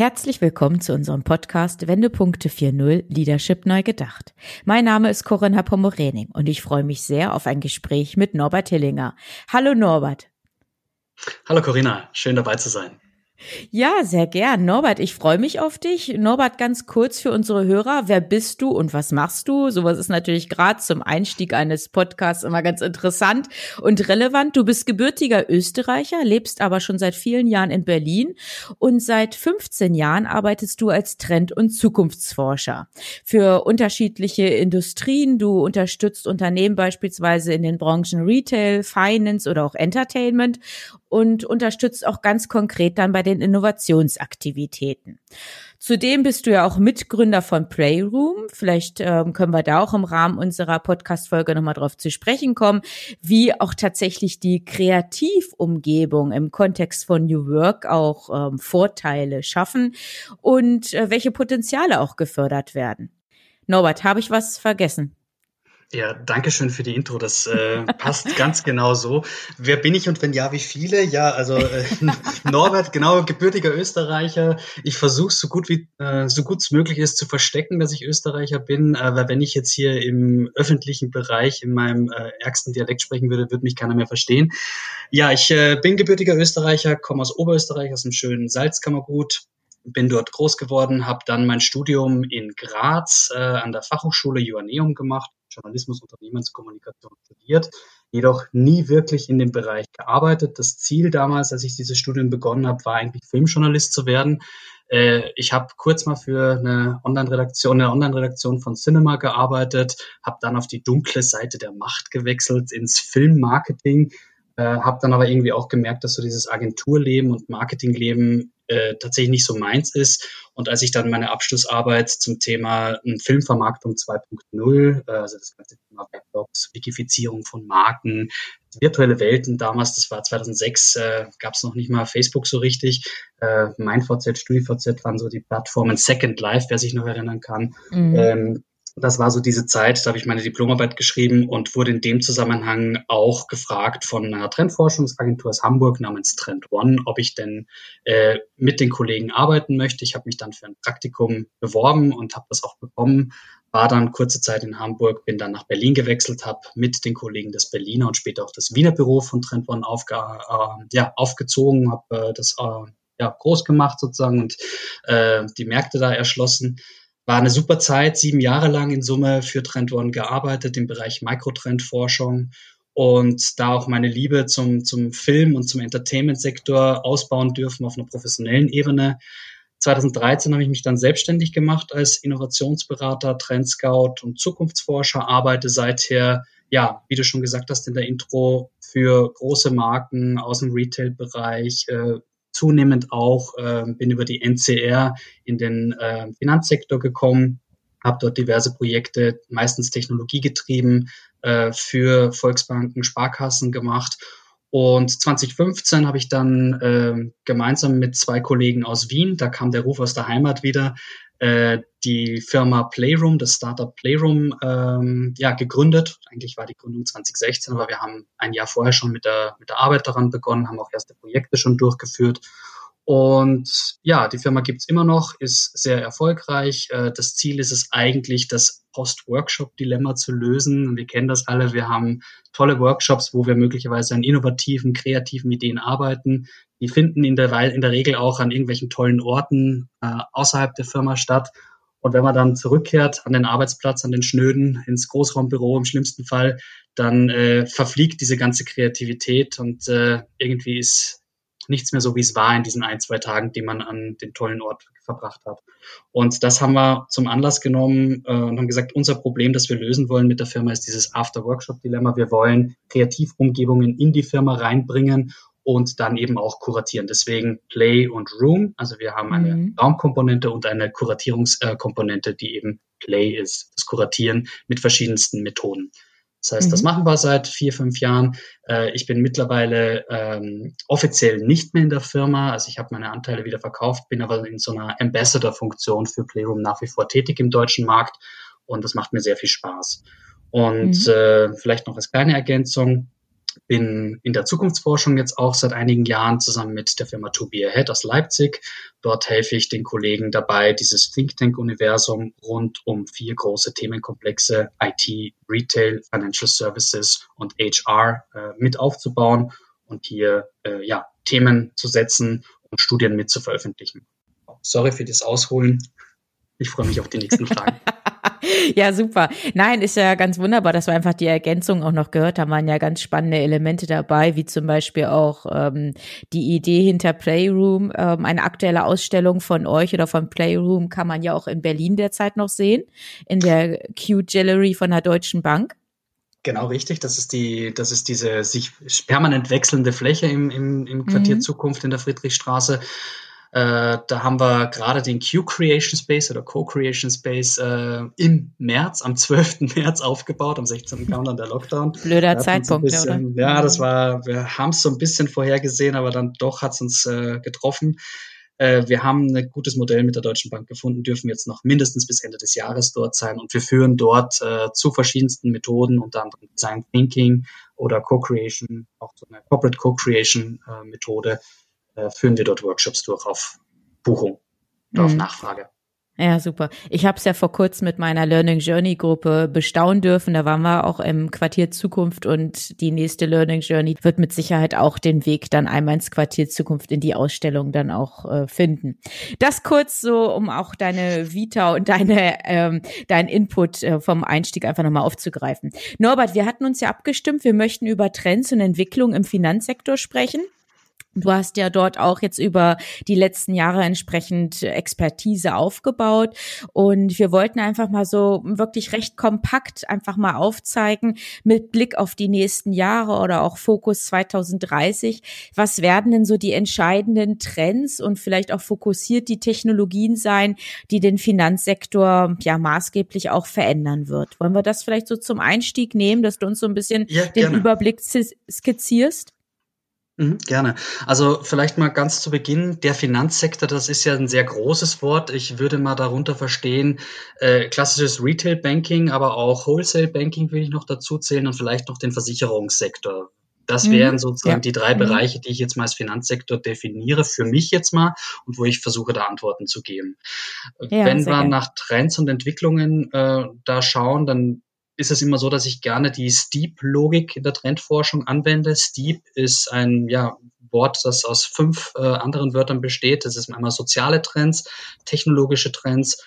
Herzlich willkommen zu unserem Podcast Wendepunkte 4.0 Leadership neu gedacht. Mein Name ist Corinna Pomorening und ich freue mich sehr auf ein Gespräch mit Norbert Hillinger. Hallo Norbert. Hallo Corinna, schön dabei zu sein. Ja, sehr gern. Norbert, ich freue mich auf dich. Norbert, ganz kurz für unsere Hörer. Wer bist du und was machst du? Sowas ist natürlich gerade zum Einstieg eines Podcasts immer ganz interessant und relevant. Du bist gebürtiger Österreicher, lebst aber schon seit vielen Jahren in Berlin und seit 15 Jahren arbeitest du als Trend- und Zukunftsforscher für unterschiedliche Industrien. Du unterstützt Unternehmen beispielsweise in den Branchen Retail, Finance oder auch Entertainment und unterstützt auch ganz konkret dann bei den Innovationsaktivitäten. Zudem bist du ja auch Mitgründer von Playroom. Vielleicht ähm, können wir da auch im Rahmen unserer Podcast-Folge nochmal drauf zu sprechen kommen, wie auch tatsächlich die Kreativumgebung im Kontext von New Work auch ähm, Vorteile schaffen und äh, welche Potenziale auch gefördert werden. Norbert, habe ich was vergessen? Ja, danke schön für die Intro. Das äh, passt ganz genau so. Wer bin ich und wenn ja, wie viele? Ja, also äh, Norbert, genau, gebürtiger Österreicher. Ich versuche so gut wie äh, so gut es möglich ist zu verstecken, dass ich Österreicher bin. Weil wenn ich jetzt hier im öffentlichen Bereich in meinem äh, ärgsten Dialekt sprechen würde, würde mich keiner mehr verstehen. Ja, ich äh, bin gebürtiger Österreicher, komme aus Oberösterreich, aus dem schönen Salzkammergut, bin dort groß geworden, habe dann mein Studium in Graz äh, an der Fachhochschule Joanneum gemacht, Journalismus, Unternehmenskommunikation studiert, jedoch nie wirklich in dem Bereich gearbeitet. Das Ziel damals, als ich dieses Studium begonnen habe, war eigentlich Filmjournalist zu werden. Äh, ich habe kurz mal für eine Online-Redaktion, eine Online-Redaktion von Cinema gearbeitet, habe dann auf die dunkle Seite der Macht gewechselt ins Filmmarketing, äh, habe dann aber irgendwie auch gemerkt, dass so dieses Agenturleben und Marketingleben äh, tatsächlich nicht so meins ist. Und als ich dann meine Abschlussarbeit zum Thema hm, Filmvermarktung 2.0, äh, also das ganze Thema Webblogs, Wikifizierung von Marken, virtuelle Welten, damals, das war 2006, äh, gab es noch nicht mal Facebook so richtig. Äh, MeinVZ, StudiVZ waren so die Plattformen Second Life, wer sich noch erinnern kann. Mhm. Ähm, das war so diese Zeit, da habe ich meine Diplomarbeit geschrieben und wurde in dem Zusammenhang auch gefragt von einer Trendforschungsagentur aus Hamburg namens Trend One, ob ich denn äh, mit den Kollegen arbeiten möchte. Ich habe mich dann für ein Praktikum beworben und habe das auch bekommen. War dann kurze Zeit in Hamburg, bin dann nach Berlin gewechselt, habe mit den Kollegen des Berliner und später auch das Wiener Büro von Trend One aufge äh, ja, aufgezogen, habe äh, das äh, ja, groß gemacht sozusagen und äh, die Märkte da erschlossen. War eine super Zeit, sieben Jahre lang in Summe für Trend One gearbeitet im Bereich Mikrotrendforschung und da auch meine Liebe zum, zum Film und zum Entertainment-Sektor ausbauen dürfen auf einer professionellen Ebene. 2013 habe ich mich dann selbstständig gemacht als Innovationsberater, Trendscout und Zukunftsforscher, arbeite seither, ja, wie du schon gesagt hast in der Intro, für große Marken aus dem Retail-Bereich, äh, zunehmend auch, äh, bin über die NCR in den äh, Finanzsektor gekommen, habe dort diverse Projekte, meistens technologiegetrieben, äh, für Volksbanken, Sparkassen gemacht. Und 2015 habe ich dann äh, gemeinsam mit zwei Kollegen aus Wien, da kam der Ruf aus der Heimat wieder, äh, die Firma Playroom, das Startup Playroom, ähm, ja, gegründet. Eigentlich war die Gründung 2016, aber wir haben ein Jahr vorher schon mit der, mit der Arbeit daran begonnen, haben auch erste Projekte schon durchgeführt. Und ja, die Firma gibt's immer noch, ist sehr erfolgreich. Äh, das Ziel ist es eigentlich, das Post-Workshop-Dilemma zu lösen. Wir kennen das alle. Wir haben tolle Workshops, wo wir möglicherweise an innovativen, kreativen Ideen arbeiten. Die finden in der, in der Regel auch an irgendwelchen tollen Orten äh, außerhalb der Firma statt. Und wenn man dann zurückkehrt an den Arbeitsplatz, an den Schnöden, ins Großraumbüro im schlimmsten Fall, dann äh, verfliegt diese ganze Kreativität und äh, irgendwie ist nichts mehr so, wie es war in diesen ein, zwei Tagen, die man an den tollen Ort verbracht hat. Und das haben wir zum Anlass genommen äh, und haben gesagt, unser Problem, das wir lösen wollen mit der Firma, ist dieses After-Workshop-Dilemma. Wir wollen Kreativumgebungen in die Firma reinbringen und dann eben auch kuratieren. Deswegen Play und Room. Also wir haben eine mhm. Raumkomponente und eine Kuratierungskomponente, die eben Play ist, das Kuratieren mit verschiedensten Methoden. Das heißt, mhm. das machen wir seit vier, fünf Jahren. Äh, ich bin mittlerweile ähm, offiziell nicht mehr in der Firma. Also ich habe meine Anteile wieder verkauft, bin aber in so einer Ambassador-Funktion für Playroom nach wie vor tätig im deutschen Markt und das macht mir sehr viel Spaß. Und mhm. äh, vielleicht noch als kleine Ergänzung, bin in der Zukunftsforschung jetzt auch seit einigen Jahren zusammen mit der Firma To Be Ahead aus Leipzig. Dort helfe ich den Kollegen dabei, dieses Think Tank Universum rund um vier große Themenkomplexe IT, Retail, Financial Services und HR äh, mit aufzubauen und hier äh, ja, Themen zu setzen und Studien mit zu veröffentlichen. Sorry für das Ausholen. Ich freue mich auf die nächsten Fragen. ja, super. Nein, ist ja ganz wunderbar, dass wir einfach die Ergänzung auch noch gehört haben. Waren ja ganz spannende Elemente dabei, wie zum Beispiel auch ähm, die Idee hinter Playroom. Ähm, eine aktuelle Ausstellung von euch oder von Playroom kann man ja auch in Berlin derzeit noch sehen, in der Q Gallery von der Deutschen Bank. Genau richtig. Das ist die, das ist diese sich permanent wechselnde Fläche im, im, im Quartier mhm. Zukunft in der Friedrichstraße. Äh, da haben wir gerade den Q-Creation Space oder Co-Creation Space äh, im März, am 12. März aufgebaut. Am 16. kam dann der Lockdown. Blöder Zeitpunkt, bisschen, oder? Ja, das war, wir haben es so ein bisschen vorhergesehen, aber dann doch hat es uns äh, getroffen. Äh, wir haben ein gutes Modell mit der Deutschen Bank gefunden, dürfen jetzt noch mindestens bis Ende des Jahres dort sein und wir führen dort äh, zu verschiedensten Methoden, unter anderem Design Thinking oder Co-Creation, auch so eine Corporate Co-Creation äh, führen wir dort Workshops durch auf Buchung oder mhm. auf Nachfrage. Ja, super. Ich habe es ja vor kurzem mit meiner Learning Journey Gruppe bestaunen dürfen. Da waren wir auch im Quartier Zukunft und die nächste Learning Journey wird mit Sicherheit auch den Weg dann einmal ins Quartier Zukunft in die Ausstellung dann auch äh, finden. Das kurz so, um auch deine Vita und deine ähm, dein Input äh, vom Einstieg einfach nochmal aufzugreifen. Norbert, wir hatten uns ja abgestimmt, wir möchten über Trends und Entwicklung im Finanzsektor sprechen. Du hast ja dort auch jetzt über die letzten Jahre entsprechend Expertise aufgebaut und wir wollten einfach mal so wirklich recht kompakt einfach mal aufzeigen mit Blick auf die nächsten Jahre oder auch Fokus 2030. Was werden denn so die entscheidenden Trends und vielleicht auch fokussiert die Technologien sein, die den Finanzsektor ja maßgeblich auch verändern wird? Wollen wir das vielleicht so zum Einstieg nehmen, dass du uns so ein bisschen ja, den Überblick skizzierst? Mhm, gerne. Also vielleicht mal ganz zu Beginn, der Finanzsektor, das ist ja ein sehr großes Wort. Ich würde mal darunter verstehen, äh, klassisches Retail Banking, aber auch Wholesale Banking will ich noch dazu zählen und vielleicht noch den Versicherungssektor. Das mhm, wären sozusagen ja. die drei mhm. Bereiche, die ich jetzt mal als Finanzsektor definiere, für mich jetzt mal und wo ich versuche, da Antworten zu geben. Ja, Wenn wir nach Trends und Entwicklungen äh, da schauen, dann ist es immer so, dass ich gerne die Steep-Logik in der Trendforschung anwende. Steep ist ein ja, Wort, das aus fünf äh, anderen Wörtern besteht. Das ist einmal soziale Trends, technologische Trends,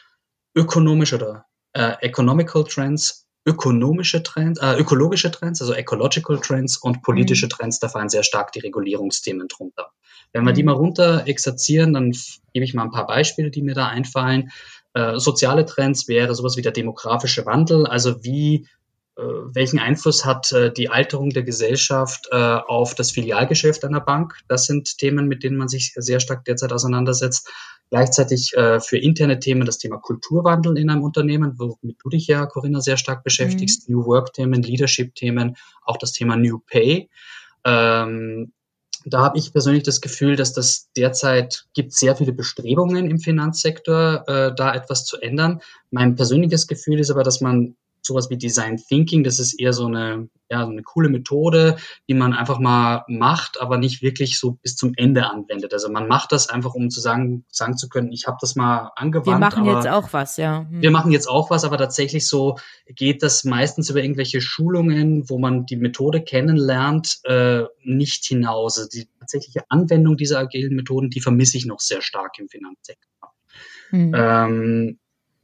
ökonomische oder äh, economical Trends, ökonomische Trends, äh, ökologische Trends, also ecological Trends und politische mhm. Trends. Da fallen sehr stark die Regulierungsthemen drunter. Wenn wir mhm. die mal runter exerzieren, dann gebe ich mal ein paar Beispiele, die mir da einfallen. Äh, soziale Trends wäre sowas wie der demografische Wandel, also wie äh, welchen Einfluss hat äh, die Alterung der Gesellschaft auf das Filialgeschäft einer Bank? Das sind Themen, mit denen man sich sehr stark derzeit auseinandersetzt. Gleichzeitig für interne Themen das Thema Kulturwandel in einem Unternehmen, womit du dich ja, Corinna, sehr stark beschäftigst. Mhm. New Work-Themen, Leadership-Themen, auch das Thema New Pay. Ähm, da habe ich persönlich das Gefühl, dass das derzeit gibt sehr viele Bestrebungen im Finanzsektor, äh, da etwas zu ändern. Mein persönliches Gefühl ist aber, dass man sowas wie Design Thinking, das ist eher so eine, ja, so eine coole Methode, die man einfach mal macht, aber nicht wirklich so bis zum Ende anwendet. Also man macht das einfach, um zu sagen, sagen zu können, ich habe das mal angewandt. Wir machen jetzt auch was, ja. Hm. Wir machen jetzt auch was, aber tatsächlich so geht das meistens über irgendwelche Schulungen, wo man die Methode kennenlernt, äh, nicht hinaus. Also die tatsächliche Anwendung dieser agilen Methoden, die vermisse ich noch sehr stark im Finanzsektor. Hm. Ähm,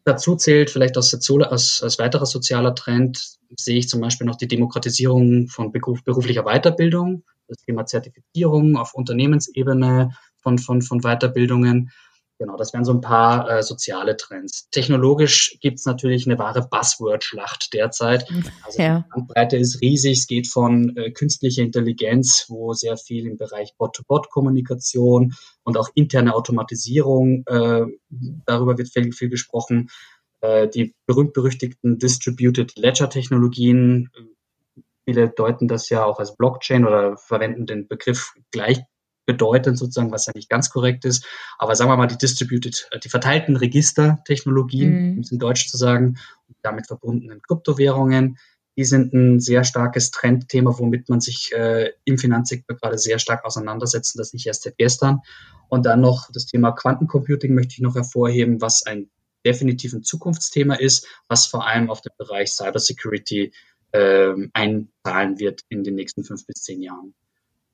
Dazu zählt vielleicht als, als, als weiterer sozialer Trend, sehe ich zum Beispiel noch die Demokratisierung von beruf, beruflicher Weiterbildung, das Thema Zertifizierung auf Unternehmensebene von, von, von Weiterbildungen. Genau, das wären so ein paar äh, soziale Trends. Technologisch gibt's natürlich eine wahre Buzzword-Schlacht derzeit. Also ja. die Bandbreite ist riesig. Es geht von äh, künstlicher Intelligenz, wo sehr viel im Bereich Bot-to-Bot-Kommunikation und auch interne Automatisierung, äh, darüber wird viel, viel gesprochen. Äh, die berühmt-berüchtigten Distributed Ledger-Technologien, viele deuten das ja auch als Blockchain oder verwenden den Begriff gleichbedeutend sozusagen, was ja nicht ganz korrekt ist. Aber sagen wir mal die distributed, äh, die verteilten Registertechnologien, mhm. um es in Deutsch zu sagen, und damit verbundenen Kryptowährungen, die sind ein sehr starkes Trendthema, womit man sich äh, im Finanzsektor gerade sehr stark auseinandersetzt, das nicht erst seit gestern. Und dann noch das Thema Quantencomputing möchte ich noch hervorheben, was ein definitiv ein Zukunftsthema ist, was vor allem auf den Bereich Cybersecurity äh, einzahlen wird in den nächsten fünf bis zehn Jahren.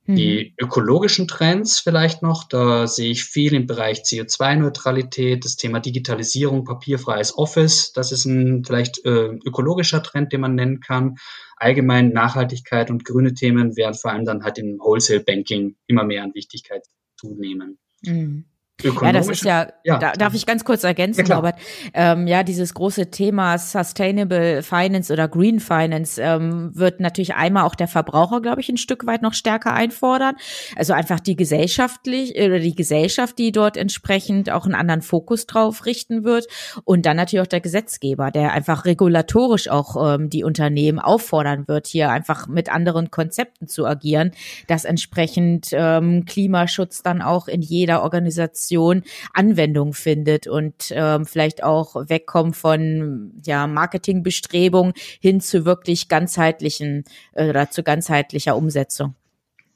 Die mhm. ökologischen Trends vielleicht noch, da sehe ich viel im Bereich CO2-Neutralität, das Thema Digitalisierung, papierfreies Office, das ist ein vielleicht äh, ökologischer Trend, den man nennen kann. Allgemein Nachhaltigkeit und grüne Themen werden vor allem dann halt im Wholesale Banking immer mehr an Wichtigkeit zunehmen. Mhm. Ja, das ist ja, ja, da, darf ich ganz kurz ergänzen, ja, Robert. Ähm, ja, dieses große Thema Sustainable Finance oder Green Finance ähm, wird natürlich einmal auch der Verbraucher, glaube ich, ein Stück weit noch stärker einfordern. Also einfach die gesellschaftlich oder die Gesellschaft, die dort entsprechend auch einen anderen Fokus drauf richten wird. Und dann natürlich auch der Gesetzgeber, der einfach regulatorisch auch ähm, die Unternehmen auffordern wird, hier einfach mit anderen Konzepten zu agieren, dass entsprechend ähm, Klimaschutz dann auch in jeder Organisation Kommunikation Anwendung findet und ähm, vielleicht auch wegkommen von ja, Marketingbestrebungen hin zu wirklich ganzheitlichen äh, oder zu ganzheitlicher Umsetzung.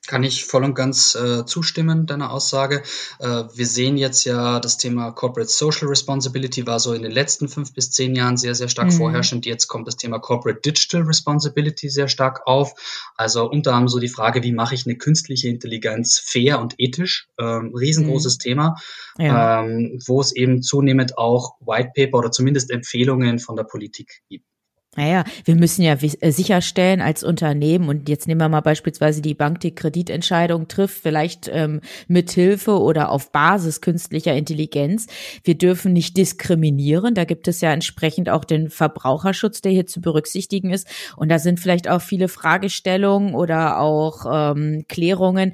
Kann ich voll und ganz äh, zustimmen, deiner Aussage. Äh, wir sehen jetzt ja, das Thema Corporate Social Responsibility war so in den letzten fünf bis zehn Jahren sehr, sehr stark mhm. vorherrschend. Jetzt kommt das Thema Corporate Digital Responsibility sehr stark auf. Also unter anderem so die Frage, wie mache ich eine künstliche Intelligenz fair und ethisch? Ähm, riesengroßes mhm. Thema, ja. ähm, wo es eben zunehmend auch White Paper oder zumindest Empfehlungen von der Politik gibt. Naja, wir müssen ja äh, sicherstellen als Unternehmen, und jetzt nehmen wir mal beispielsweise die Bank, die Kreditentscheidung trifft, vielleicht ähm, mit Hilfe oder auf Basis künstlicher Intelligenz. Wir dürfen nicht diskriminieren. Da gibt es ja entsprechend auch den Verbraucherschutz, der hier zu berücksichtigen ist. Und da sind vielleicht auch viele Fragestellungen oder auch ähm, Klärungen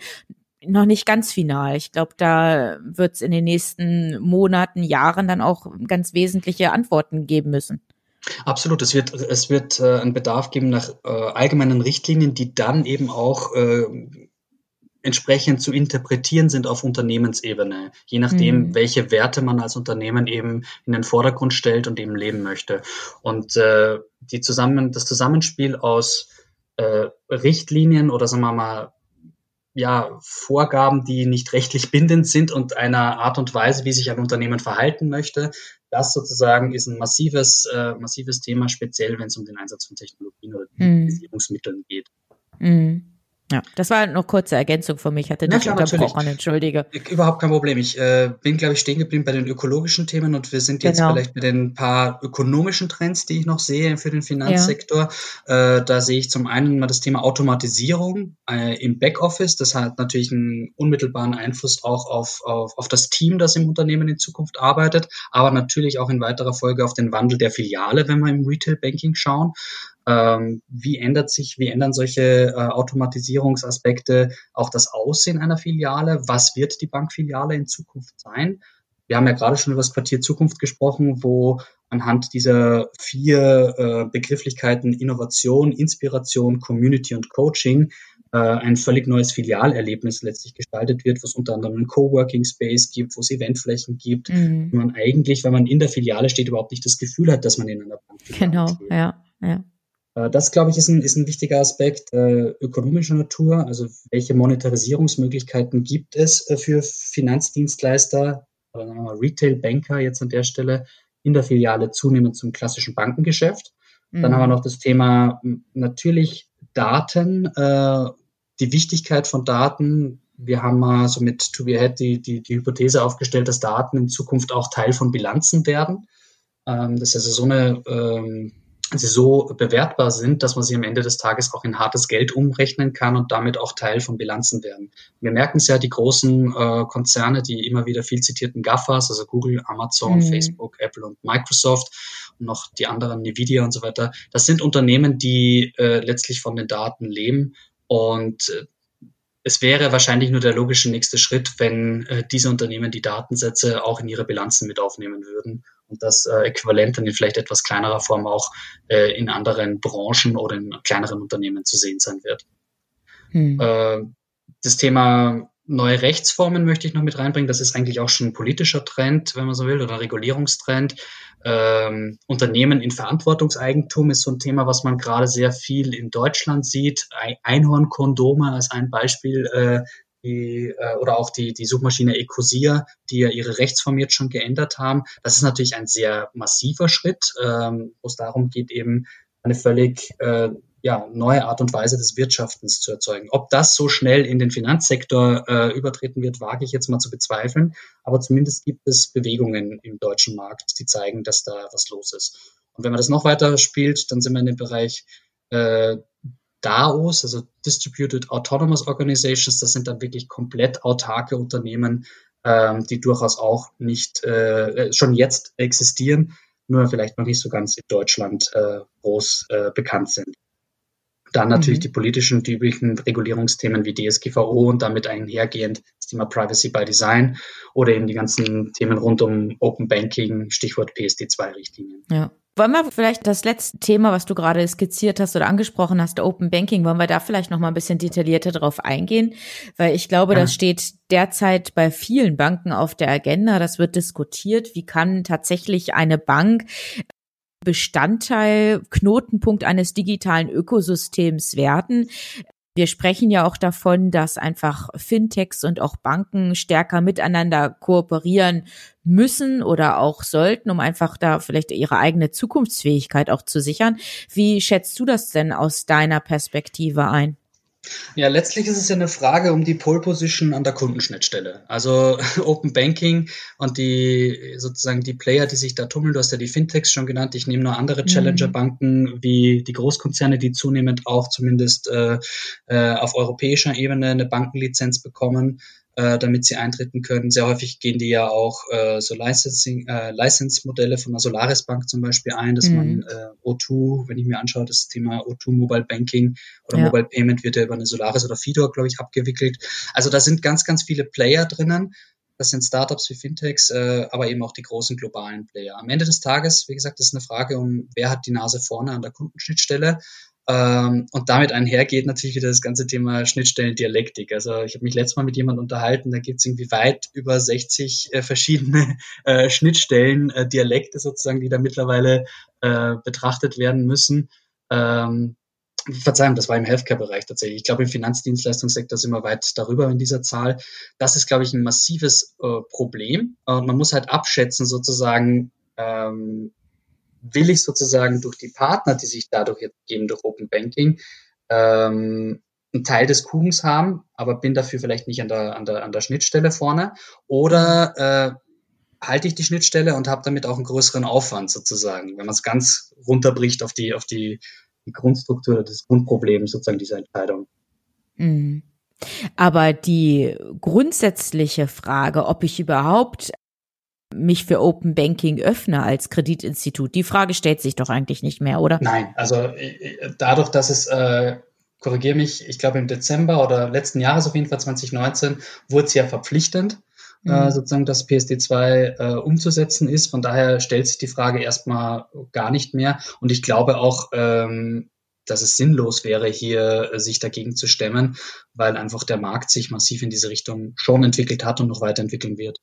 noch nicht ganz final. Ich glaube, da wird es in den nächsten Monaten, Jahren dann auch ganz wesentliche Antworten geben müssen. Absolut, es wird, es wird äh, einen Bedarf geben nach äh, allgemeinen Richtlinien, die dann eben auch äh, entsprechend zu interpretieren sind auf Unternehmensebene, je nachdem, mhm. welche Werte man als Unternehmen eben in den Vordergrund stellt und eben leben möchte. Und äh, die zusammen, das Zusammenspiel aus äh, Richtlinien oder sagen wir mal ja, Vorgaben, die nicht rechtlich bindend sind und einer Art und Weise, wie sich ein Unternehmen verhalten möchte. Das sozusagen ist ein massives, äh, massives Thema, speziell wenn es um den Einsatz von Technologien oder Digitalisierungsmitteln mhm. geht. Mhm. Ja, das war noch kurze Ergänzung von mich. Ich hatte dich unterbrochen, natürlich. entschuldige. Überhaupt kein Problem. Ich äh, bin, glaube ich, stehen geblieben bei den ökologischen Themen und wir sind jetzt genau. vielleicht mit den paar ökonomischen Trends, die ich noch sehe für den Finanzsektor. Ja. Äh, da sehe ich zum einen mal das Thema Automatisierung äh, im Backoffice. Das hat natürlich einen unmittelbaren Einfluss auch auf, auf, auf das Team, das im Unternehmen in Zukunft arbeitet, aber natürlich auch in weiterer Folge auf den Wandel der Filiale, wenn wir im Retail Banking schauen. Ähm, wie ändert sich, wie ändern solche äh, Automatisierungsaspekte auch das Aussehen einer Filiale? Was wird die Bankfiliale in Zukunft sein? Wir haben ja gerade schon über das Quartier Zukunft gesprochen, wo anhand dieser vier äh, Begrifflichkeiten Innovation, Inspiration, Community und Coaching äh, ein völlig neues Filialerlebnis letztlich gestaltet wird, wo es unter anderem einen Coworking Space gibt, wo es Eventflächen gibt, mhm. man eigentlich, wenn man in der Filiale steht, überhaupt nicht das Gefühl hat, dass man in einer Bank steht. Genau, ja, ja. Äh, das, glaube ich, ist ein, ist ein wichtiger Aspekt äh, ökonomischer Natur. Also welche Monetarisierungsmöglichkeiten gibt es äh, für Finanzdienstleister mal Retail-Banker jetzt an der Stelle in der Filiale zunehmend zum klassischen Bankengeschäft. Mhm. Dann haben wir noch das Thema natürlich Daten, äh, die Wichtigkeit von Daten. Wir haben mal so mit To Be Ahead die, die, die Hypothese aufgestellt, dass Daten in Zukunft auch Teil von Bilanzen werden. Ähm, das ist also so eine ähm, sie so bewertbar sind, dass man sie am Ende des Tages auch in hartes Geld umrechnen kann und damit auch Teil von Bilanzen werden. Wir merken es ja, die großen äh, Konzerne, die immer wieder viel zitierten GAFAs, also Google, Amazon, mhm. Facebook, Apple und Microsoft und noch die anderen, Nvidia und so weiter, das sind Unternehmen, die äh, letztlich von den Daten leben und äh, es wäre wahrscheinlich nur der logische nächste Schritt, wenn äh, diese Unternehmen die Datensätze auch in ihre Bilanzen mit aufnehmen würden und das äh, Äquivalent dann in vielleicht etwas kleinerer Form auch äh, in anderen Branchen oder in kleineren Unternehmen zu sehen sein wird. Hm. Äh, das Thema neue Rechtsformen möchte ich noch mit reinbringen. Das ist eigentlich auch schon ein politischer Trend, wenn man so will, oder Regulierungstrend. Ähm, Unternehmen in Verantwortungseigentum ist so ein Thema, was man gerade sehr viel in Deutschland sieht. Einhornkondome als ein Beispiel äh, die, äh, oder auch die, die Suchmaschine Ecosia, die ja ihre Rechtsform jetzt schon geändert haben. Das ist natürlich ein sehr massiver Schritt, ähm, wo es darum geht, eben eine völlig äh, ja, neue Art und Weise des Wirtschaftens zu erzeugen. Ob das so schnell in den Finanzsektor äh, übertreten wird, wage ich jetzt mal zu bezweifeln. Aber zumindest gibt es Bewegungen im deutschen Markt, die zeigen, dass da was los ist. Und wenn man das noch weiter spielt, dann sind wir in dem Bereich äh, DAOs, also Distributed Autonomous Organizations. Das sind dann wirklich komplett autarke Unternehmen, ähm, die durchaus auch nicht äh, schon jetzt existieren, nur vielleicht noch nicht so ganz in Deutschland äh, groß äh, bekannt sind. Dann natürlich mhm. die politischen, die üblichen Regulierungsthemen wie DSGVO und damit einhergehend das Thema Privacy by Design oder eben die ganzen Themen rund um Open Banking, Stichwort PSD2-Richtlinien. Ja. Wollen wir vielleicht das letzte Thema, was du gerade skizziert hast oder angesprochen hast, Open Banking, wollen wir da vielleicht noch mal ein bisschen detaillierter drauf eingehen? Weil ich glaube, ja. das steht derzeit bei vielen Banken auf der Agenda. Das wird diskutiert. Wie kann tatsächlich eine Bank Bestandteil, Knotenpunkt eines digitalen Ökosystems werden. Wir sprechen ja auch davon, dass einfach Fintechs und auch Banken stärker miteinander kooperieren müssen oder auch sollten, um einfach da vielleicht ihre eigene Zukunftsfähigkeit auch zu sichern. Wie schätzt du das denn aus deiner Perspektive ein? Ja, letztlich ist es ja eine Frage um die Pole Position an der Kundenschnittstelle. Also Open Banking und die sozusagen die Player, die sich da tummeln. Du hast ja die Fintechs schon genannt. Ich nehme nur andere mhm. Challenger-Banken wie die Großkonzerne, die zunehmend auch zumindest äh, äh, auf europäischer Ebene eine Bankenlizenz bekommen äh, damit sie eintreten können. Sehr häufig gehen die ja auch äh, so Licensing, äh, License-Modelle von der Solaris Bank zum Beispiel ein, dass mhm. man äh, O2, wenn ich mir anschaue, das Thema O2 Mobile Banking oder ja. Mobile Payment wird ja über eine Solaris oder Fidor, glaube ich, abgewickelt. Also da sind ganz, ganz viele Player drinnen. Das sind Startups wie Fintechs, äh, aber eben auch die großen globalen Player. Am Ende des Tages, wie gesagt, ist eine Frage um, wer hat die Nase vorne an der Kundenschnittstelle. Ähm, und damit einhergeht natürlich wieder das ganze Thema Schnittstellen-Dialektik. Also ich habe mich letztes Mal mit jemandem unterhalten, da gibt es irgendwie weit über 60 äh, verschiedene äh, Schnittstellen, äh, sozusagen, die da mittlerweile äh, betrachtet werden müssen. Ähm, Verzeihung, das war im Healthcare-Bereich tatsächlich. Ich glaube, im Finanzdienstleistungssektor sind wir weit darüber in dieser Zahl. Das ist, glaube ich, ein massives äh, Problem. Und man muss halt abschätzen, sozusagen, ähm, will ich sozusagen durch die Partner, die sich dadurch jetzt geben, durch Open Banking, ähm, einen Teil des Kuchens haben, aber bin dafür vielleicht nicht an der, an der, an der Schnittstelle vorne. Oder äh, halte ich die Schnittstelle und habe damit auch einen größeren Aufwand sozusagen, wenn man es ganz runterbricht auf die, auf die, die Grundstruktur des Grundproblems sozusagen dieser Entscheidung. Mhm. Aber die grundsätzliche Frage, ob ich überhaupt mich für Open Banking öffne als Kreditinstitut? Die Frage stellt sich doch eigentlich nicht mehr, oder? Nein, also äh, dadurch, dass es, äh, korrigiere mich, ich glaube im Dezember oder letzten Jahres auf jeden Fall 2019, wurde es ja verpflichtend, äh, mhm. äh, sozusagen das PSD2 äh, umzusetzen ist. Von daher stellt sich die Frage erstmal gar nicht mehr. Und ich glaube auch, ähm, dass es sinnlos wäre, hier äh, sich dagegen zu stemmen, weil einfach der Markt sich massiv in diese Richtung schon entwickelt hat und noch weiterentwickeln wird.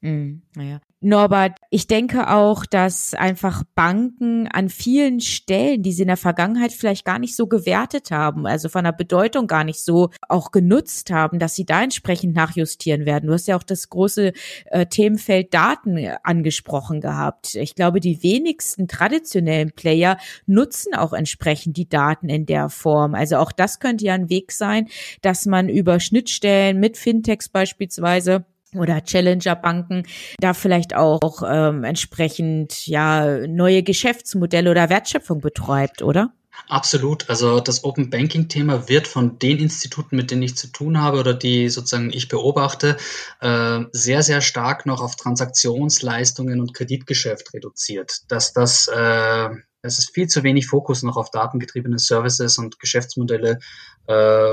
Mhm, naja. Norbert, ich denke auch, dass einfach Banken an vielen Stellen, die sie in der Vergangenheit vielleicht gar nicht so gewertet haben, also von der Bedeutung gar nicht so auch genutzt haben, dass sie da entsprechend nachjustieren werden. Du hast ja auch das große äh, Themenfeld Daten angesprochen gehabt. Ich glaube, die wenigsten traditionellen Player nutzen auch entsprechend die Daten in der Form. Also auch das könnte ja ein Weg sein, dass man über Schnittstellen mit Fintechs beispielsweise oder Challenger-Banken da vielleicht auch ähm, entsprechend ja neue Geschäftsmodelle oder Wertschöpfung betreibt, oder? Absolut. Also das Open Banking Thema wird von den Instituten, mit denen ich zu tun habe oder die sozusagen ich beobachte, äh, sehr, sehr stark noch auf Transaktionsleistungen und Kreditgeschäft reduziert. Dass das, äh, es ist viel zu wenig Fokus noch auf datengetriebene Services und Geschäftsmodelle. Äh,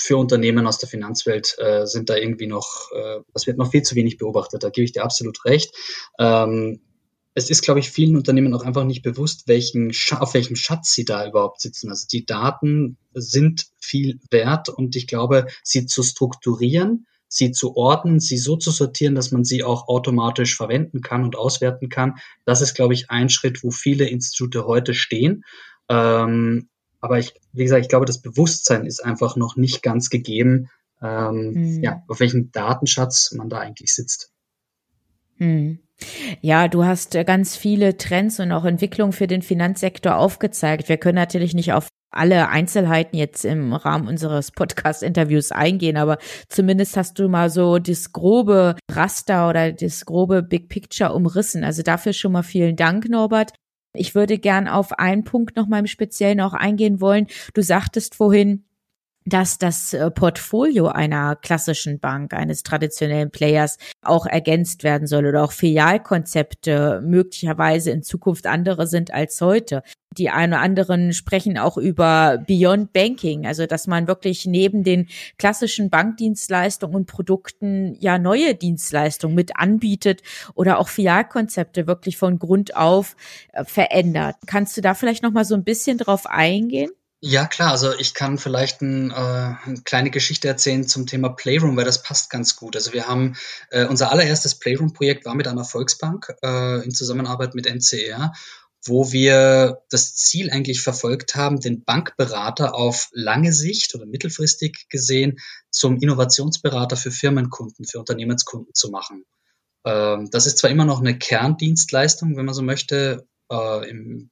für Unternehmen aus der Finanzwelt äh, sind da irgendwie noch, äh, das wird noch viel zu wenig beobachtet. Da gebe ich dir absolut recht. Ähm, es ist, glaube ich, vielen Unternehmen auch einfach nicht bewusst, welchen, auf welchem Schatz sie da überhaupt sitzen. Also die Daten sind viel wert und ich glaube, sie zu strukturieren, sie zu ordnen, sie so zu sortieren, dass man sie auch automatisch verwenden kann und auswerten kann, das ist, glaube ich, ein Schritt, wo viele Institute heute stehen. Ähm, aber ich, wie gesagt, ich glaube, das Bewusstsein ist einfach noch nicht ganz gegeben, ähm, mhm. ja, auf welchem Datenschatz man da eigentlich sitzt. Mhm. Ja, du hast äh, ganz viele Trends und auch Entwicklungen für den Finanzsektor aufgezeigt. Wir können natürlich nicht auf alle Einzelheiten jetzt im Rahmen unseres Podcast-Interviews eingehen, aber zumindest hast du mal so das grobe Raster oder das grobe Big Picture umrissen. Also dafür schon mal vielen Dank, Norbert. Ich würde gern auf einen Punkt noch mal im Speziellen auch eingehen wollen. Du sagtest vorhin, dass das äh, Portfolio einer klassischen Bank, eines traditionellen Players auch ergänzt werden soll oder auch Filialkonzepte möglicherweise in Zukunft andere sind als heute. Die einen oder anderen sprechen auch über Beyond Banking, also dass man wirklich neben den klassischen Bankdienstleistungen und Produkten ja neue Dienstleistungen mit anbietet oder auch Filialkonzepte wirklich von Grund auf äh, verändert. Kannst du da vielleicht noch mal so ein bisschen drauf eingehen? Ja, klar. Also ich kann vielleicht ein, äh, eine kleine Geschichte erzählen zum Thema Playroom, weil das passt ganz gut. Also wir haben äh, unser allererstes Playroom-Projekt war mit einer Volksbank äh, in Zusammenarbeit mit NCR, wo wir das Ziel eigentlich verfolgt haben, den Bankberater auf lange Sicht oder mittelfristig gesehen zum Innovationsberater für Firmenkunden, für Unternehmenskunden zu machen. Ähm, das ist zwar immer noch eine Kerndienstleistung, wenn man so möchte, äh, im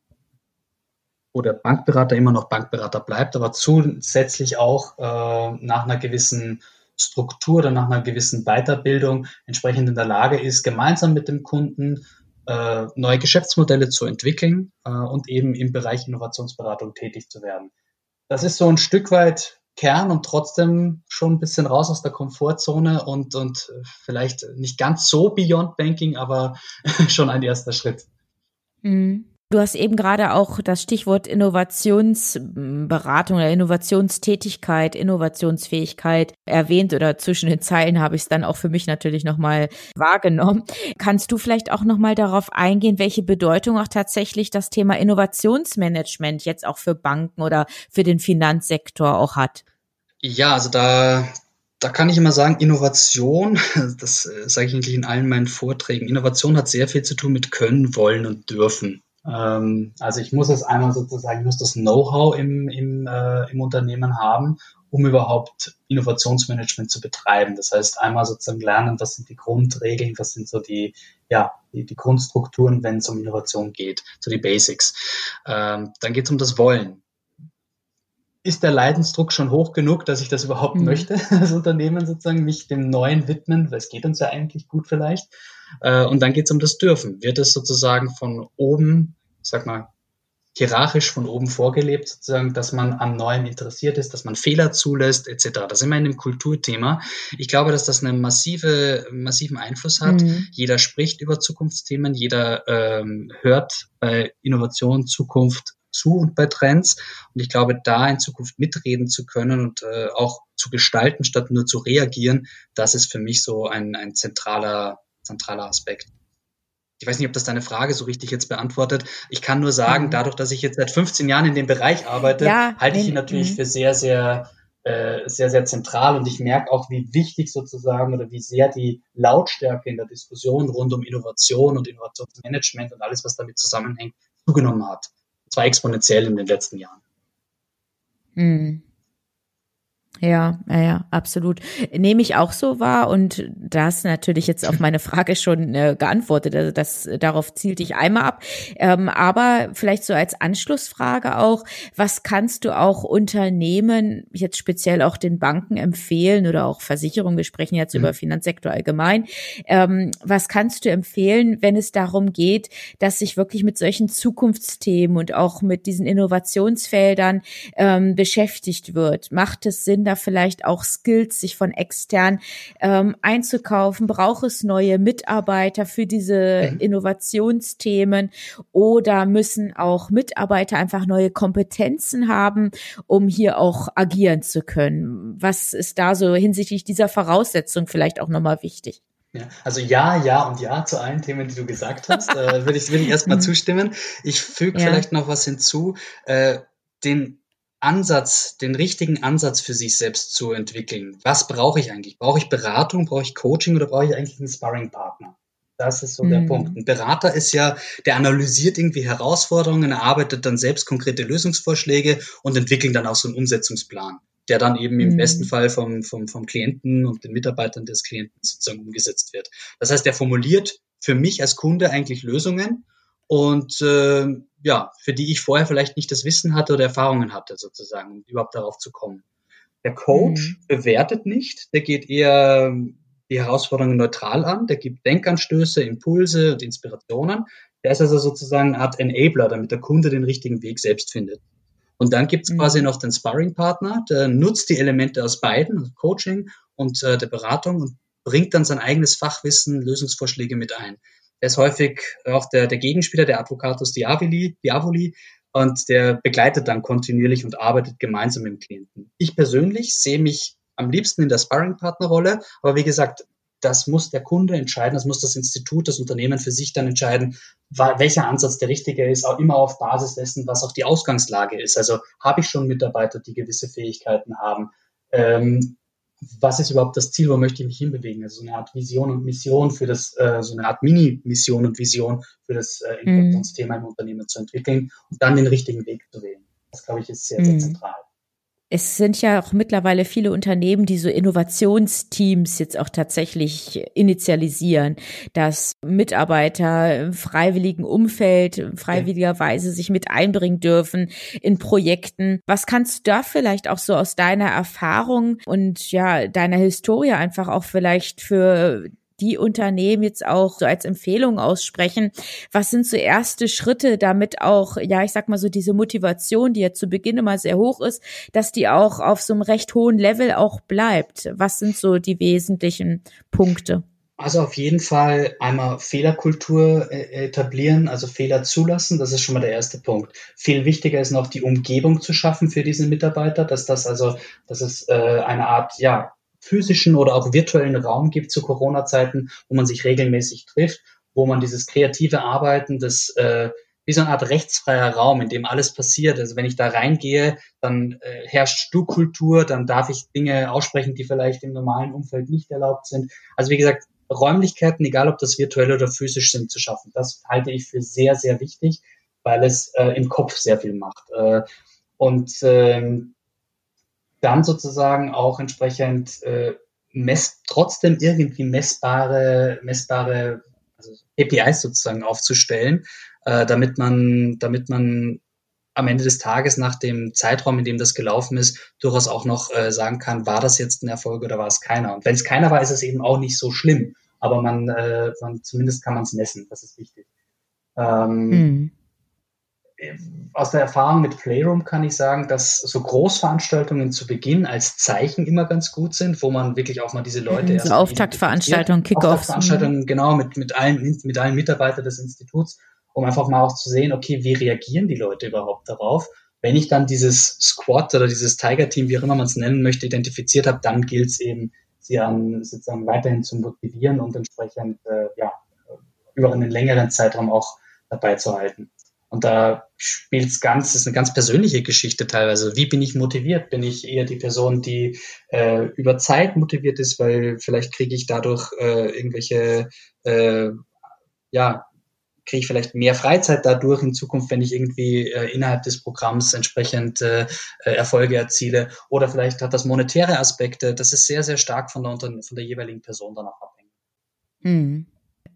wo der Bankberater immer noch Bankberater bleibt, aber zusätzlich auch äh, nach einer gewissen Struktur oder nach einer gewissen Weiterbildung entsprechend in der Lage ist, gemeinsam mit dem Kunden äh, neue Geschäftsmodelle zu entwickeln äh, und eben im Bereich Innovationsberatung tätig zu werden. Das ist so ein Stück weit Kern und trotzdem schon ein bisschen raus aus der Komfortzone und, und vielleicht nicht ganz so Beyond Banking, aber schon ein erster Schritt. Mhm. Du hast eben gerade auch das Stichwort Innovationsberatung oder Innovationstätigkeit, Innovationsfähigkeit erwähnt oder zwischen den Zeilen habe ich es dann auch für mich natürlich nochmal wahrgenommen. Kannst du vielleicht auch nochmal darauf eingehen, welche Bedeutung auch tatsächlich das Thema Innovationsmanagement jetzt auch für Banken oder für den Finanzsektor auch hat? Ja, also da, da kann ich immer sagen, Innovation, das äh, sage ich eigentlich in allen meinen Vorträgen, Innovation hat sehr viel zu tun mit können, wollen und dürfen. Ähm, also ich muss es einmal sozusagen, ich muss das Know-how im, im, äh, im Unternehmen haben, um überhaupt Innovationsmanagement zu betreiben. Das heißt, einmal sozusagen lernen, was sind die Grundregeln, was sind so die, ja, die, die Grundstrukturen, wenn es um Innovation geht, so die Basics. Ähm, dann geht es um das Wollen. Ist der Leidensdruck schon hoch genug, dass ich das überhaupt mhm. möchte, das Unternehmen sozusagen, mich dem Neuen widmen, weil es geht uns ja eigentlich gut vielleicht. Äh, und dann geht es um das Dürfen. Wird es sozusagen von oben sag mal, hierarchisch von oben vorgelebt, sozusagen, dass man am Neuen interessiert ist, dass man Fehler zulässt, etc. Das ist immer in dem Kulturthema. Ich glaube, dass das einen massive, massiven Einfluss hat. Mhm. Jeder spricht über Zukunftsthemen, jeder ähm, hört bei Innovation, Zukunft zu und bei Trends. Und ich glaube, da in Zukunft mitreden zu können und äh, auch zu gestalten, statt nur zu reagieren, das ist für mich so ein, ein zentraler, zentraler Aspekt ich weiß nicht, ob das deine Frage so richtig jetzt beantwortet. Ich kann nur sagen, mhm. dadurch, dass ich jetzt seit 15 Jahren in dem Bereich arbeite, ja, halte ich ihn natürlich mhm. für sehr, sehr, äh, sehr, sehr zentral und ich merke auch, wie wichtig sozusagen oder wie sehr die Lautstärke in der Diskussion rund um Innovation und Innovationsmanagement und alles, was damit zusammenhängt, zugenommen hat. Und zwar exponentiell in den letzten Jahren. Mhm. Ja, ja, ja, absolut. Nehme ich auch so wahr und das natürlich jetzt auf meine Frage schon äh, geantwortet. Also das darauf zielte ich einmal ab. Ähm, aber vielleicht so als Anschlussfrage auch, was kannst du auch Unternehmen, jetzt speziell auch den Banken empfehlen oder auch Versicherungen, wir sprechen jetzt mhm. über Finanzsektor allgemein, ähm, was kannst du empfehlen, wenn es darum geht, dass sich wirklich mit solchen Zukunftsthemen und auch mit diesen Innovationsfeldern ähm, beschäftigt wird? Macht es Sinn, da vielleicht auch Skills, sich von extern ähm, einzukaufen? Braucht es neue Mitarbeiter für diese mhm. Innovationsthemen oder müssen auch Mitarbeiter einfach neue Kompetenzen haben, um hier auch agieren zu können? Was ist da so hinsichtlich dieser Voraussetzung vielleicht auch nochmal wichtig? Ja, also ja, ja und ja zu allen Themen, die du gesagt hast, äh, würde ich, würd ich erstmal mhm. zustimmen. Ich füge ja. vielleicht noch was hinzu, äh, den Ansatz, den richtigen Ansatz für sich selbst zu entwickeln. Was brauche ich eigentlich? Brauche ich Beratung, brauche ich Coaching oder brauche ich eigentlich einen Sparring-Partner? Das ist so mhm. der Punkt. Ein Berater ist ja, der analysiert irgendwie Herausforderungen, erarbeitet dann selbst konkrete Lösungsvorschläge und entwickelt dann auch so einen Umsetzungsplan der dann eben im mhm. besten Fall vom, vom, vom Klienten und den Mitarbeitern des Klienten sozusagen umgesetzt wird. Das heißt, er formuliert für mich als Kunde eigentlich Lösungen und äh, ja, für die ich vorher vielleicht nicht das Wissen hatte oder Erfahrungen hatte, sozusagen, um überhaupt darauf zu kommen. Der Coach mhm. bewertet nicht, der geht eher die Herausforderungen neutral an, der gibt Denkanstöße, Impulse und Inspirationen. Der ist also sozusagen eine Art Enabler, damit der Kunde den richtigen Weg selbst findet. Und dann gibt's mhm. quasi noch den Sparring-Partner, der nutzt die Elemente aus beiden, also Coaching und äh, der Beratung und bringt dann sein eigenes Fachwissen, Lösungsvorschläge mit ein. Er ist häufig auch der, der Gegenspieler, der Advocatus Diavoli, Diavoli und der begleitet dann kontinuierlich und arbeitet gemeinsam mit dem Klienten. Ich persönlich sehe mich am liebsten in der Sparring-Partner-Rolle, aber wie gesagt, das muss der Kunde entscheiden, das muss das Institut, das Unternehmen für sich dann entscheiden, welcher Ansatz der richtige ist, auch immer auf Basis dessen, was auch die Ausgangslage ist. Also habe ich schon Mitarbeiter, die gewisse Fähigkeiten haben? Ähm, was ist überhaupt das Ziel, wo möchte ich mich hinbewegen? Also so eine Art Vision und Mission für das, äh, so eine Art Mini-Mission und Vision für das äh, mhm. im Unternehmen zu entwickeln und dann den richtigen Weg zu wählen. Das, glaube ich, ist sehr, sehr mhm. zentral es sind ja auch mittlerweile viele Unternehmen, die so Innovationsteams jetzt auch tatsächlich initialisieren, dass Mitarbeiter im freiwilligen Umfeld freiwilligerweise sich mit einbringen dürfen in Projekten. Was kannst du da vielleicht auch so aus deiner Erfahrung und ja, deiner Historie einfach auch vielleicht für die Unternehmen jetzt auch so als Empfehlung aussprechen. Was sind so erste Schritte, damit auch, ja, ich sag mal so diese Motivation, die ja zu Beginn immer sehr hoch ist, dass die auch auf so einem recht hohen Level auch bleibt? Was sind so die wesentlichen Punkte? Also auf jeden Fall einmal Fehlerkultur äh, etablieren, also Fehler zulassen, das ist schon mal der erste Punkt. Viel wichtiger ist noch die Umgebung zu schaffen für diesen Mitarbeiter, dass das also, dass es äh, eine Art, ja, physischen oder auch virtuellen Raum gibt zu Corona-Zeiten, wo man sich regelmäßig trifft, wo man dieses kreative Arbeiten, das äh, wie so eine Art rechtsfreier Raum, in dem alles passiert. Also wenn ich da reingehe, dann äh, herrscht Stuhlkultur, dann darf ich Dinge aussprechen, die vielleicht im normalen Umfeld nicht erlaubt sind. Also wie gesagt, Räumlichkeiten, egal ob das virtuell oder physisch sind, zu schaffen. Das halte ich für sehr, sehr wichtig, weil es äh, im Kopf sehr viel macht. Äh, und ähm, dann sozusagen auch entsprechend äh, mess trotzdem irgendwie messbare, messbare also APIs sozusagen aufzustellen, äh, damit man, damit man am Ende des Tages nach dem Zeitraum, in dem das gelaufen ist, durchaus auch noch äh, sagen kann, war das jetzt ein Erfolg oder war es keiner? Und wenn es keiner war, ist es eben auch nicht so schlimm. Aber man, äh, man zumindest kann man es messen, das ist wichtig. Ähm, mhm aus der Erfahrung mit Playroom kann ich sagen, dass so Großveranstaltungen zu Beginn als Zeichen immer ganz gut sind, wo man wirklich auch mal diese Leute mhm, so Auftaktveranstaltungen, Kickoffs. Auftaktveranstaltungen, genau, mit, mit allen, mit allen Mitarbeitern des Instituts, um einfach mal auch zu sehen, okay, wie reagieren die Leute überhaupt darauf? Wenn ich dann dieses Squad oder dieses Tiger-Team, wie auch immer man es nennen möchte, identifiziert habe, dann gilt es eben, sie an, sozusagen weiterhin zu motivieren und entsprechend, äh, ja, über einen längeren Zeitraum auch dabei zu halten. Und da spielt es ganz, ist eine ganz persönliche Geschichte teilweise. Wie bin ich motiviert? Bin ich eher die Person, die äh, über Zeit motiviert ist, weil vielleicht kriege ich dadurch äh, irgendwelche, äh, ja, kriege ich vielleicht mehr Freizeit dadurch in Zukunft, wenn ich irgendwie äh, innerhalb des Programms entsprechend äh, äh Erfolge erziele. Oder vielleicht hat das monetäre Aspekte. Das ist sehr, sehr stark von der, von der jeweiligen Person dann auch abhängig. Hm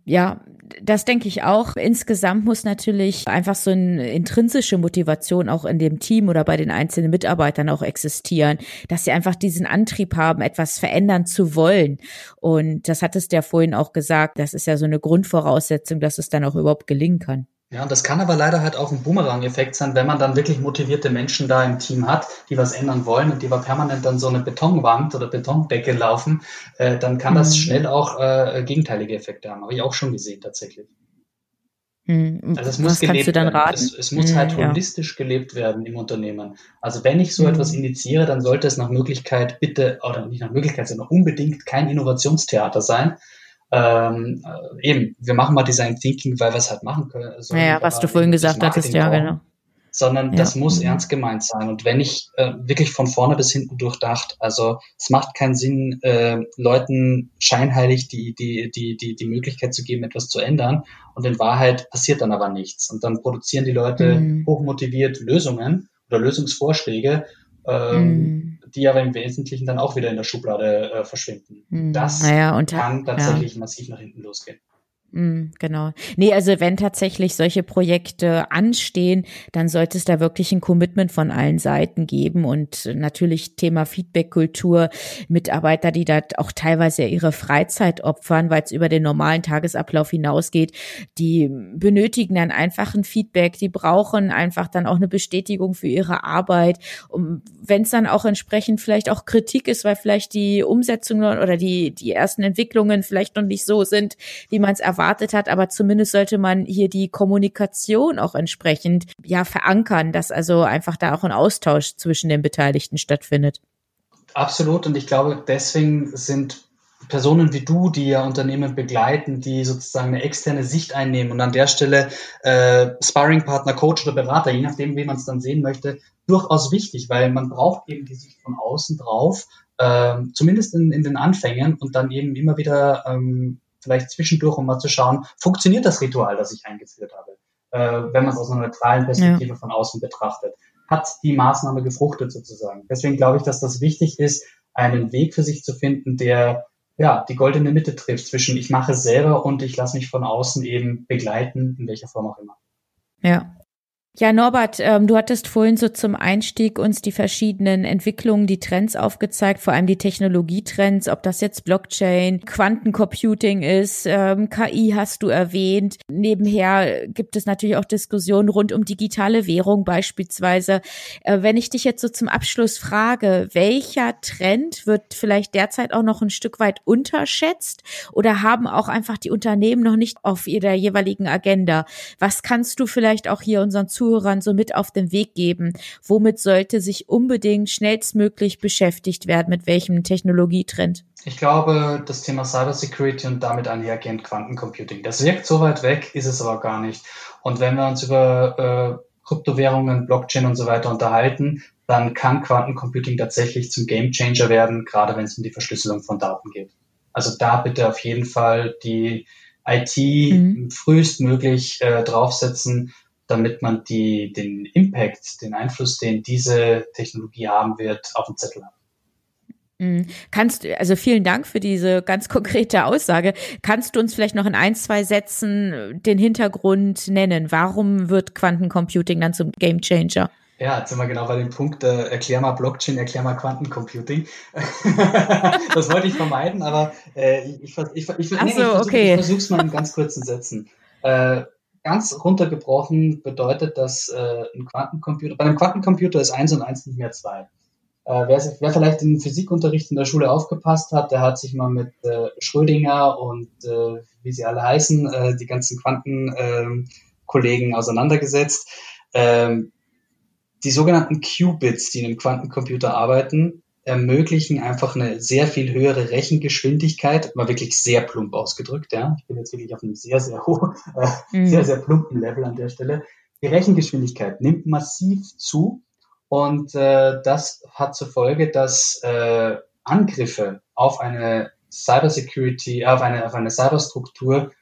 ja, das denke ich auch. Insgesamt muss natürlich einfach so eine intrinsische Motivation auch in dem Team oder bei den einzelnen Mitarbeitern auch existieren, dass sie einfach diesen Antrieb haben, etwas verändern zu wollen. Und das hattest du ja vorhin auch gesagt, das ist ja so eine Grundvoraussetzung, dass es dann auch überhaupt gelingen kann. Ja, und das kann aber leider halt auch ein Boomerang-Effekt sein, wenn man dann wirklich motivierte Menschen da im Team hat, die was ändern wollen und die aber permanent dann so eine Betonwand oder Betondecke laufen, äh, dann kann mhm. das schnell auch äh, gegenteilige Effekte haben. Habe ich auch schon gesehen tatsächlich. Mhm. Also es muss was gelebt raten? Es, es muss mhm, halt holistisch ja. gelebt werden im Unternehmen. Also wenn ich so etwas mhm. initiiere, dann sollte es nach Möglichkeit bitte, oder nicht nach Möglichkeit, sondern unbedingt kein Innovationstheater sein, ähm, äh, eben, wir machen mal Design Thinking, weil wir es halt machen können. Also, naja, was du vorhin gesagt hattest, ja, genau sondern ja. das muss mhm. ernst gemeint sein. Und wenn ich äh, wirklich von vorne bis hinten durchdacht, also es macht keinen Sinn, äh, Leuten scheinheilig die, die, die, die, die Möglichkeit zu geben, etwas zu ändern. Und in Wahrheit passiert dann aber nichts. Und dann produzieren die Leute mhm. hochmotiviert Lösungen oder Lösungsvorschläge, ähm, mhm. Die aber im Wesentlichen dann auch wieder in der Schublade äh, verschwinden. Mhm. Das naja, und, kann tatsächlich ja. massiv nach hinten losgehen. Mm, genau. Nee, also wenn tatsächlich solche Projekte anstehen, dann sollte es da wirklich ein Commitment von allen Seiten geben und natürlich Thema Feedback-Kultur, Mitarbeiter, die da auch teilweise ihre Freizeit opfern, weil es über den normalen Tagesablauf hinausgeht, die benötigen dann einfach ein Feedback, die brauchen einfach dann auch eine Bestätigung für ihre Arbeit. Und wenn es dann auch entsprechend vielleicht auch Kritik ist, weil vielleicht die Umsetzung oder die, die ersten Entwicklungen vielleicht noch nicht so sind, wie man es erwartet, erwartet hat, aber zumindest sollte man hier die Kommunikation auch entsprechend ja verankern, dass also einfach da auch ein Austausch zwischen den Beteiligten stattfindet. Absolut und ich glaube, deswegen sind Personen wie du, die ja Unternehmen begleiten, die sozusagen eine externe Sicht einnehmen und an der Stelle äh, Sparringpartner, Coach oder Berater, je nachdem, wie man es dann sehen möchte, durchaus wichtig, weil man braucht eben die Sicht von außen drauf, äh, zumindest in, in den Anfängen und dann eben immer wieder ähm, vielleicht zwischendurch, um mal zu schauen, funktioniert das Ritual, das ich eingeführt habe, äh, wenn man es aus einer neutralen Perspektive ja. von außen betrachtet. Hat die Maßnahme gefruchtet sozusagen. Deswegen glaube ich, dass das wichtig ist, einen Weg für sich zu finden, der ja die goldene Mitte trifft zwischen ich mache es selber und ich lasse mich von außen eben begleiten, in welcher Form auch immer. Ja, ja, Norbert, ähm, du hattest vorhin so zum Einstieg uns die verschiedenen Entwicklungen, die Trends aufgezeigt, vor allem die Technologietrends, ob das jetzt Blockchain, Quantencomputing ist, ähm, KI hast du erwähnt. Nebenher gibt es natürlich auch Diskussionen rund um digitale Währung beispielsweise. Äh, wenn ich dich jetzt so zum Abschluss frage, welcher Trend wird vielleicht derzeit auch noch ein Stück weit unterschätzt oder haben auch einfach die Unternehmen noch nicht auf ihrer jeweiligen Agenda? Was kannst du vielleicht auch hier unseren so mit auf den Weg geben? Womit sollte sich unbedingt schnellstmöglich beschäftigt werden? Mit welchem Technologietrend? Ich glaube, das Thema Cybersecurity und damit einhergehend Quantencomputing. Das wirkt so weit weg, ist es aber gar nicht. Und wenn wir uns über äh, Kryptowährungen, Blockchain und so weiter unterhalten, dann kann Quantencomputing tatsächlich zum Gamechanger werden, gerade wenn es um die Verschlüsselung von Daten geht. Also da bitte auf jeden Fall die IT mhm. frühestmöglich äh, draufsetzen, damit man die, den Impact, den Einfluss, den diese Technologie haben wird, auf dem Zettel hat. Mhm. Kannst du, also vielen Dank für diese ganz konkrete Aussage. Kannst du uns vielleicht noch in ein, zwei Sätzen den Hintergrund nennen? Warum wird Quantencomputing dann zum Gamechanger? Ja, jetzt sind wir genau bei dem Punkt, äh, erklär mal Blockchain, erklär mal Quantencomputing. das wollte ich vermeiden, aber äh, ich, ich, ich, ich, nee, so, ich okay. versuche es mal in ganz kurzen Sätzen. Äh, ganz runtergebrochen bedeutet das äh, ein Quantencomputer. Bei einem Quantencomputer ist eins und eins nicht mehr zwei. Äh, wer, wer vielleicht im Physikunterricht in der Schule aufgepasst hat, der hat sich mal mit äh, Schrödinger und äh, wie sie alle heißen, äh, die ganzen Quantenkollegen ähm, auseinandergesetzt. Ähm, die sogenannten Qubits, die in einem Quantencomputer arbeiten, ermöglichen einfach eine sehr viel höhere Rechengeschwindigkeit, mal wirklich sehr plump ausgedrückt, ja. Ich bin jetzt wirklich auf einem sehr, sehr hohen, äh, mhm. sehr, sehr plumpen Level an der Stelle. Die Rechengeschwindigkeit nimmt massiv zu und äh, das hat zur Folge, dass äh, Angriffe auf eine Cybersecurity, auf eine, auf eine Cyberstruktur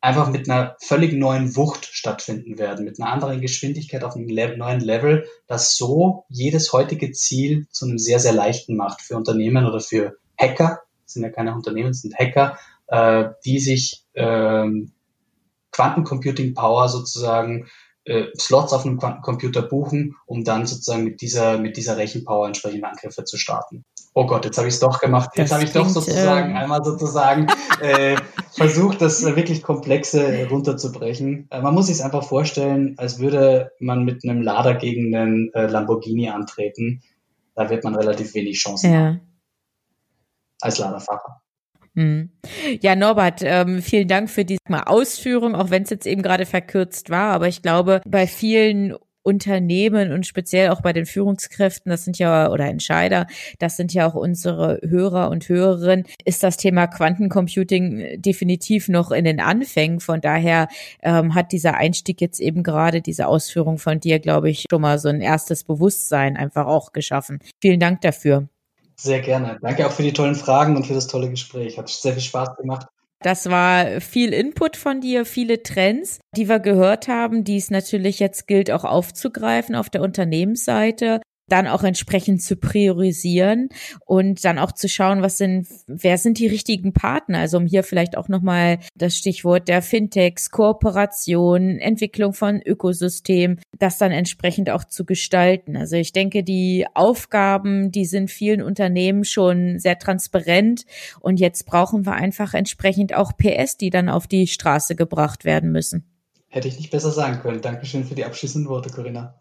einfach mit einer völlig neuen Wucht stattfinden werden, mit einer anderen Geschwindigkeit auf einem neuen Level, das so jedes heutige Ziel zu einem sehr, sehr leichten macht für Unternehmen oder für Hacker, sind ja keine Unternehmen, sind Hacker, äh, die sich ähm, Quantencomputing Power sozusagen äh, Slots auf einem Quantencomputer buchen, um dann sozusagen mit dieser, mit dieser Rechenpower entsprechende Angriffe zu starten. Oh Gott, jetzt habe ich es doch gemacht. Jetzt habe ich doch sozusagen äh, einmal sozusagen äh, versucht, das wirklich Komplexe runterzubrechen. Äh, man muss sich es einfach vorstellen, als würde man mit einem Lader gegen einen äh, Lamborghini antreten. Da wird man relativ wenig Chancen ja. haben. Als Laderfahrer. Hm. Ja, Norbert, ähm, vielen Dank für diese Ausführung, auch wenn es jetzt eben gerade verkürzt war. Aber ich glaube, bei vielen Unternehmen und speziell auch bei den Führungskräften, das sind ja, oder Entscheider, das sind ja auch unsere Hörer und Hörerinnen, ist das Thema Quantencomputing definitiv noch in den Anfängen. Von daher ähm, hat dieser Einstieg jetzt eben gerade diese Ausführung von dir, glaube ich, schon mal so ein erstes Bewusstsein einfach auch geschaffen. Vielen Dank dafür. Sehr gerne. Danke auch für die tollen Fragen und für das tolle Gespräch. Hat sehr viel Spaß gemacht. Das war viel Input von dir, viele Trends, die wir gehört haben, die es natürlich jetzt gilt auch aufzugreifen auf der Unternehmensseite dann auch entsprechend zu priorisieren und dann auch zu schauen, was sind, wer sind die richtigen Partner? Also um hier vielleicht auch nochmal das Stichwort der Fintechs, Kooperation, Entwicklung von Ökosystemen, das dann entsprechend auch zu gestalten. Also ich denke, die Aufgaben, die sind vielen Unternehmen schon sehr transparent und jetzt brauchen wir einfach entsprechend auch PS, die dann auf die Straße gebracht werden müssen. Hätte ich nicht besser sagen können. Dankeschön für die abschließenden Worte, Corinna.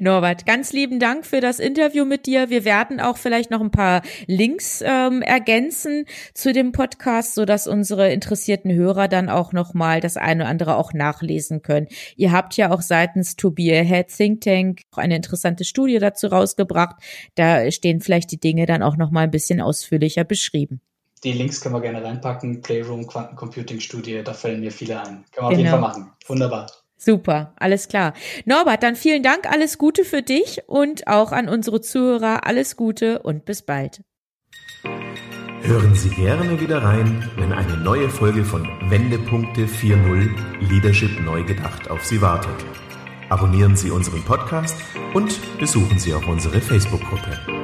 Norbert, ganz lieben Dank für das Interview mit dir. Wir werden auch vielleicht noch ein paar Links ähm, ergänzen zu dem Podcast, so dass unsere interessierten Hörer dann auch noch mal das eine oder andere auch nachlesen können. Ihr habt ja auch seitens To Be Ahead Think Tank auch eine interessante Studie dazu rausgebracht. Da stehen vielleicht die Dinge dann auch noch mal ein bisschen ausführlicher beschrieben. Die Links können wir gerne reinpacken. Playroom Quantencomputing Studie, da fallen mir viele ein. Können wir genau. auf jeden genau. Fall machen. Wunderbar. Super, alles klar. Norbert, dann vielen Dank, alles Gute für dich und auch an unsere Zuhörer alles Gute und bis bald. Hören Sie gerne wieder rein, wenn eine neue Folge von Wendepunkte 4.0 Leadership neu gedacht auf Sie wartet. Abonnieren Sie unseren Podcast und besuchen Sie auch unsere Facebook-Gruppe.